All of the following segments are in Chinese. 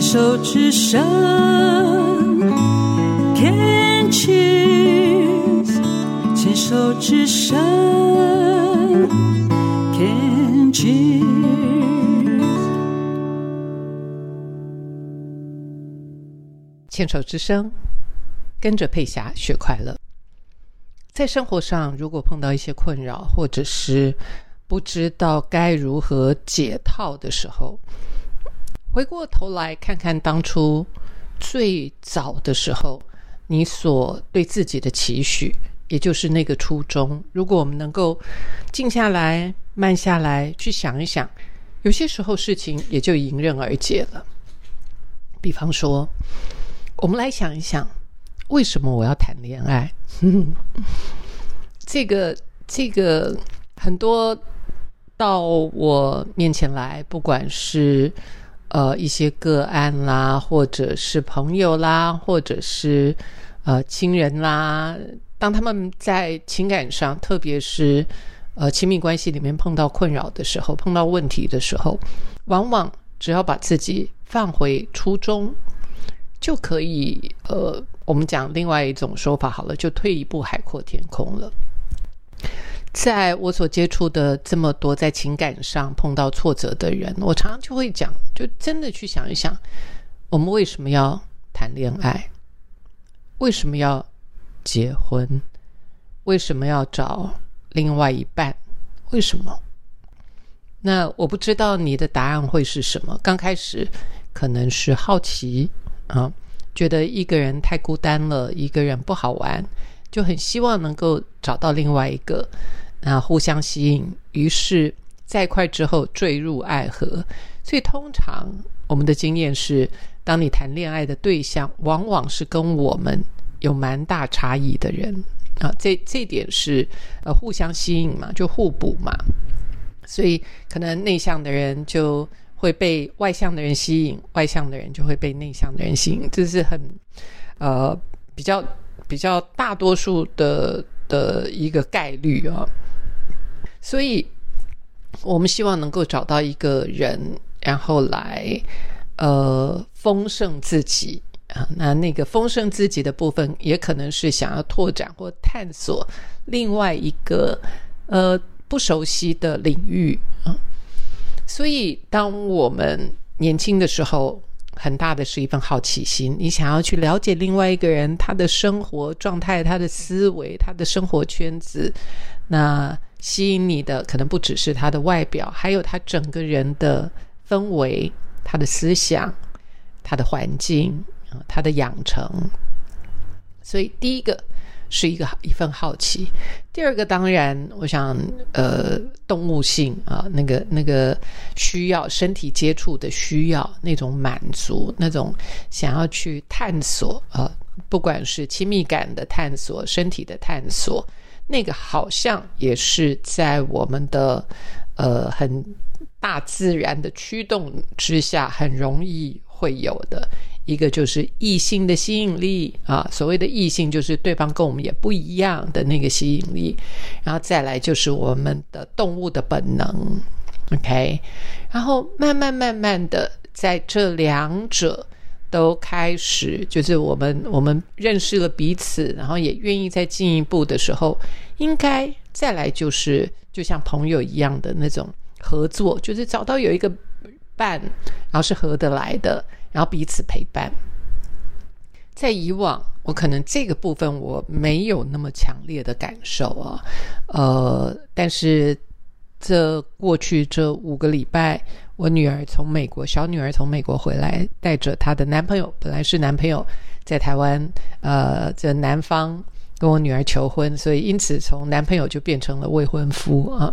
牵手之声，Can cheer 牵手之声，Can cheer。牵手之声，跟着佩霞学快乐。在生活上，如果碰到一些困扰，或者是不知道该如何解套的时候，回过头来看看当初最早的时候，你所对自己的期许，也就是那个初衷。如果我们能够静下来、慢下来去想一想，有些时候事情也就迎刃而解了。比方说，我们来想一想，为什么我要谈恋爱？这个这个很多到我面前来，不管是呃一些个案啦，或者是朋友啦，或者是呃亲人啦，当他们在情感上，特别是呃亲密关系里面碰到困扰的时候，碰到问题的时候，往往只要把自己放回初衷，就可以呃，我们讲另外一种说法好了，就退一步海阔天空了。在我所接触的这么多在情感上碰到挫折的人，我常常就会讲，就真的去想一想，我们为什么要谈恋爱？为什么要结婚？为什么要找另外一半？为什么？那我不知道你的答案会是什么。刚开始可能是好奇啊，觉得一个人太孤单了，一个人不好玩。就很希望能够找到另外一个，那互相吸引，于是在一块之后坠入爱河。所以通常我们的经验是，当你谈恋爱的对象往往是跟我们有蛮大差异的人啊，这这点是呃互相吸引嘛，就互补嘛。所以可能内向的人就会被外向的人吸引，外向的人就会被内向的人吸引，这是很呃比较。比较大多数的的一个概率啊，所以我们希望能够找到一个人，然后来呃丰盛自己啊。那那个丰盛自己的部分，也可能是想要拓展或探索另外一个呃不熟悉的领域啊。所以，当我们年轻的时候。很大的是一份好奇心，你想要去了解另外一个人他的生活状态、他的思维、他的生活圈子。那吸引你的可能不只是他的外表，还有他整个人的氛围、他的思想、他的环境、他的养成。所以第一个。是一个一份好奇，第二个当然，我想，呃，动物性啊，那个那个需要身体接触的需要，那种满足，那种想要去探索啊，不管是亲密感的探索，身体的探索，那个好像也是在我们的呃很大自然的驱动之下，很容易会有的。一个就是异性的吸引力啊，所谓的异性就是对方跟我们也不一样的那个吸引力，然后再来就是我们的动物的本能，OK，然后慢慢慢慢的在这两者都开始，就是我们我们认识了彼此，然后也愿意再进一步的时候，应该再来就是就像朋友一样的那种合作，就是找到有一个伴，然后是合得来的。然后彼此陪伴，在以往，我可能这个部分我没有那么强烈的感受啊，呃，但是这过去这五个礼拜，我女儿从美国，小女儿从美国回来，带着她的男朋友，本来是男朋友在台湾，呃，这男方跟我女儿求婚，所以因此从男朋友就变成了未婚夫啊。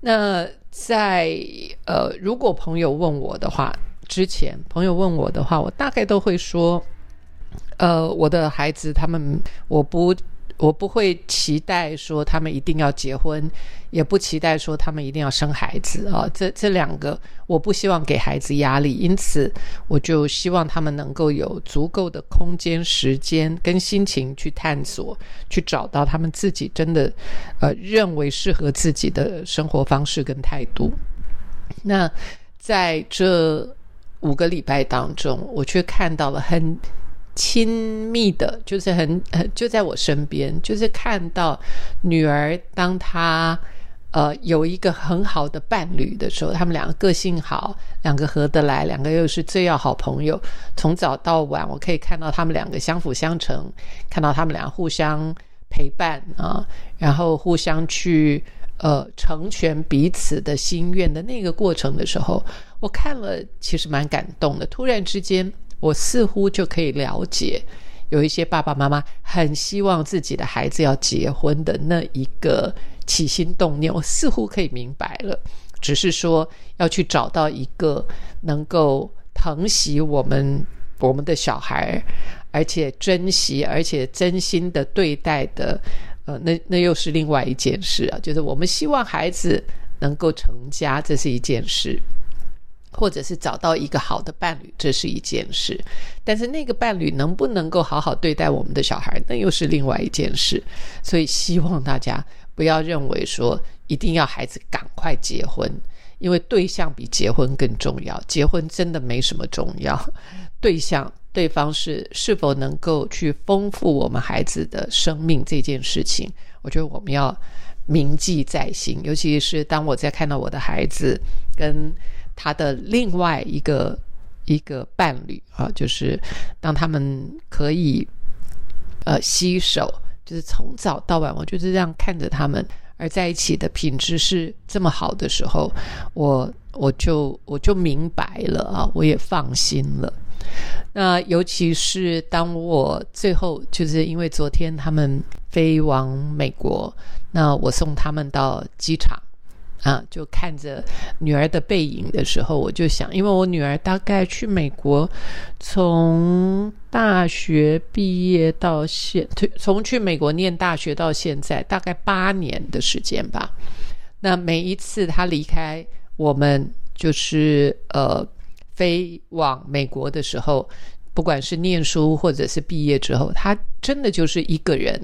那在呃，如果朋友问我的话。之前朋友问我的话，我大概都会说，呃，我的孩子他们，我不，我不会期待说他们一定要结婚，也不期待说他们一定要生孩子啊。这这两个，我不希望给孩子压力，因此我就希望他们能够有足够的空间、时间跟心情去探索，去找到他们自己真的呃认为适合自己的生活方式跟态度。那在这。五个礼拜当中，我却看到了很亲密的，就是很很就在我身边，就是看到女儿当她呃有一个很好的伴侣的时候，他们两个个性好，两个合得来，两个又是最要好朋友，从早到晚，我可以看到他们两个相辅相成，看到他们俩互相陪伴啊，然后互相去。呃，成全彼此的心愿的那个过程的时候，我看了，其实蛮感动的。突然之间，我似乎就可以了解，有一些爸爸妈妈很希望自己的孩子要结婚的那一个起心动念，我似乎可以明白了。只是说要去找到一个能够疼惜我们我们的小孩，而且珍惜，而且真心的对待的。呃，那那又是另外一件事啊，就是我们希望孩子能够成家，这是一件事；或者是找到一个好的伴侣，这是一件事。但是那个伴侣能不能够好好对待我们的小孩，那又是另外一件事。所以希望大家不要认为说一定要孩子赶快结婚，因为对象比结婚更重要。结婚真的没什么重要，对象。对方是是否能够去丰富我们孩子的生命这件事情，我觉得我们要铭记在心。尤其是当我在看到我的孩子跟他的另外一个一个伴侣啊，就是当他们可以呃携手，就是从早到晚，我就是这样看着他们而在一起的品质是这么好的时候，我我就我就明白了啊，我也放心了。那尤其是当我最后就是因为昨天他们飞往美国，那我送他们到机场啊，就看着女儿的背影的时候，我就想，因为我女儿大概去美国，从大学毕业到现，从去美国念大学到现在，大概八年的时间吧。那每一次她离开我们，就是呃。飞往美国的时候，不管是念书或者是毕业之后，他真的就是一个人，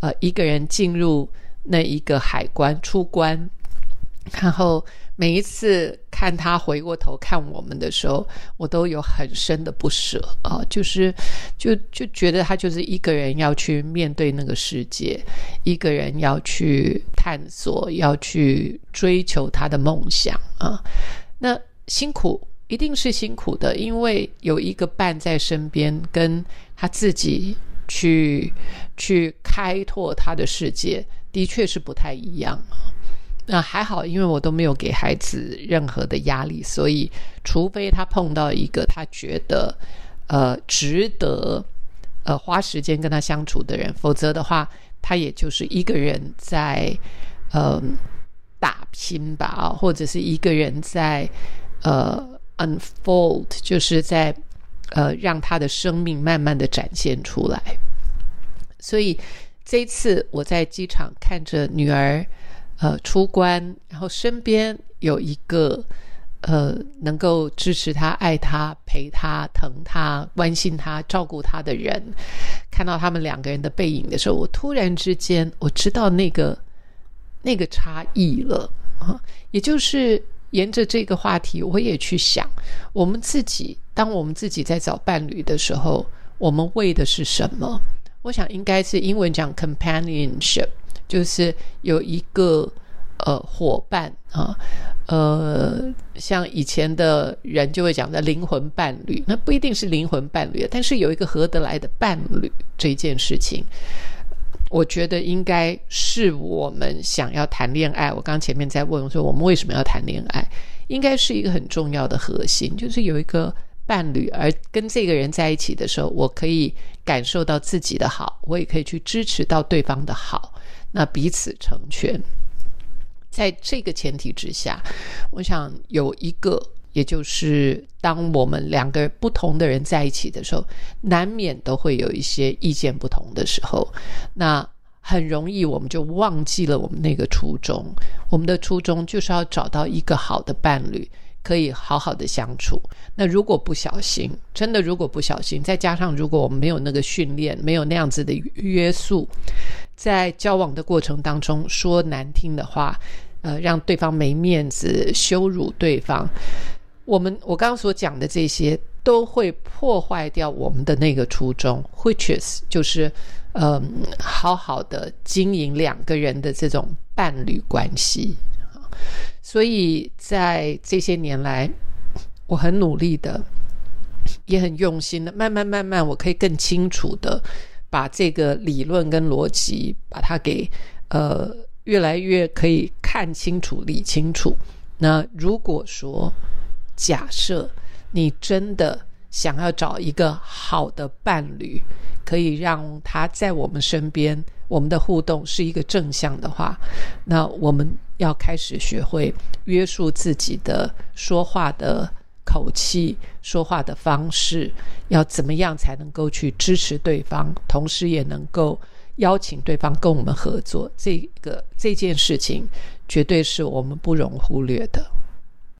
呃，一个人进入那一个海关出关，然后每一次看他回过头看我们的时候，我都有很深的不舍啊，就是就就觉得他就是一个人要去面对那个世界，一个人要去探索，要去追求他的梦想啊，那辛苦。一定是辛苦的，因为有一个伴在身边，跟他自己去去开拓他的世界，的确是不太一样。那还好，因为我都没有给孩子任何的压力，所以除非他碰到一个他觉得呃值得呃花时间跟他相处的人，否则的话，他也就是一个人在嗯打拼吧，或者是一个人在呃。unfold 就是在呃让他的生命慢慢的展现出来，所以这一次我在机场看着女儿呃出关，然后身边有一个呃能够支持他、爱他、陪他、疼他、关心他、照顾他的人，看到他们两个人的背影的时候，我突然之间我知道那个那个差异了啊，也就是。沿着这个话题，我也去想，我们自己，当我们自己在找伴侣的时候，我们为的是什么？我想应该是英文讲 companionship，就是有一个呃伙伴啊，呃，像以前的人就会讲的灵魂伴侣，那不一定是灵魂伴侣，但是有一个合得来的伴侣这件事情。我觉得应该是我们想要谈恋爱。我刚前面在问说，我们为什么要谈恋爱？应该是一个很重要的核心，就是有一个伴侣，而跟这个人在一起的时候，我可以感受到自己的好，我也可以去支持到对方的好，那彼此成全。在这个前提之下，我想有一个。也就是当我们两个不同的人在一起的时候，难免都会有一些意见不同的时候，那很容易我们就忘记了我们那个初衷。我们的初衷就是要找到一个好的伴侣，可以好好的相处。那如果不小心，真的如果不小心，再加上如果我们没有那个训练，没有那样子的约束，在交往的过程当中说难听的话，呃，让对方没面子，羞辱对方。我们我刚刚所讲的这些都会破坏掉我们的那个初衷，which is 就是嗯，好好的经营两个人的这种伴侣关系。所以在这些年来，我很努力的，也很用心的，慢慢慢慢，我可以更清楚的把这个理论跟逻辑，把它给呃越来越可以看清楚、理清楚。那如果说假设你真的想要找一个好的伴侣，可以让他在我们身边，我们的互动是一个正向的话，那我们要开始学会约束自己的说话的口气、说话的方式，要怎么样才能够去支持对方，同时也能够邀请对方跟我们合作。这个这件事情绝对是我们不容忽略的。